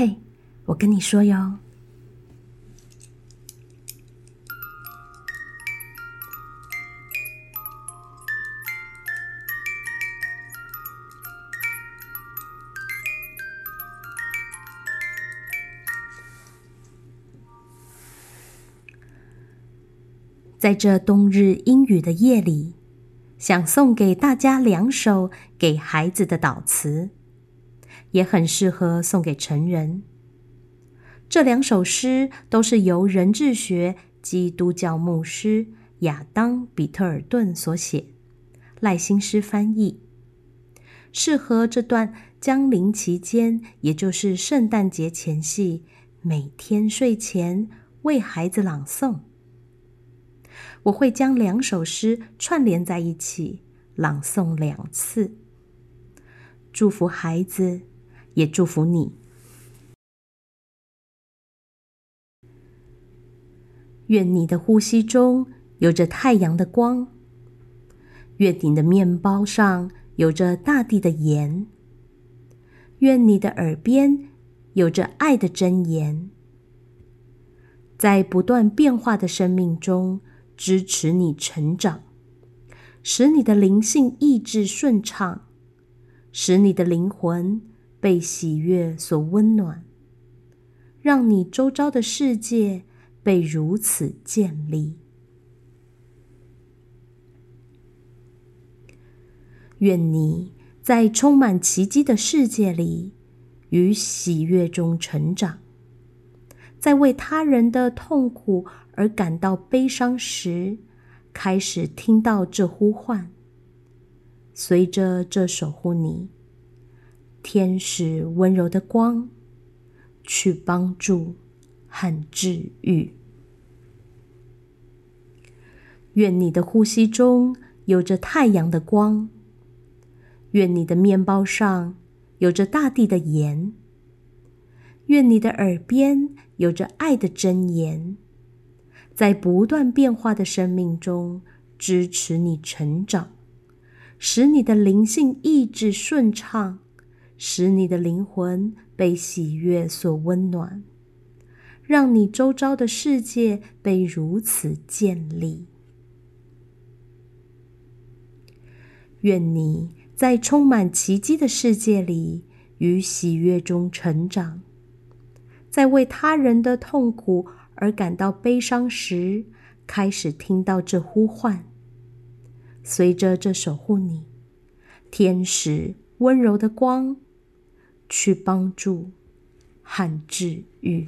嘿，我跟你说哟。在这冬日阴雨的夜里，想送给大家两首给孩子的祷词，也很适合送给成人。这两首诗都是由人智学基督教牧师亚当·比特尔顿所写，赖新诗翻译，适合这段降临期间，也就是圣诞节前夕，每天睡前为孩子朗诵。我会将两首诗串联在一起，朗诵两次，祝福孩子，也祝福你。愿你的呼吸中有着太阳的光，愿你的面包上有着大地的盐，愿你的耳边有着爱的箴言，在不断变化的生命中。支持你成长，使你的灵性意志顺畅，使你的灵魂被喜悦所温暖，让你周遭的世界被如此建立。愿你在充满奇迹的世界里，与喜悦中成长，在为他人的痛苦。而感到悲伤时，开始听到这呼唤。随着这守护你，天使温柔的光，去帮助和治愈。愿你的呼吸中有着太阳的光，愿你的面包上有着大地的盐，愿你的耳边有着爱的箴言。在不断变化的生命中，支持你成长，使你的灵性意志顺畅，使你的灵魂被喜悦所温暖，让你周遭的世界被如此建立。愿你在充满奇迹的世界里，与喜悦中成长，在为他人的痛苦。而感到悲伤时，开始听到这呼唤。随着这守护你，天使温柔的光，去帮助和治愈。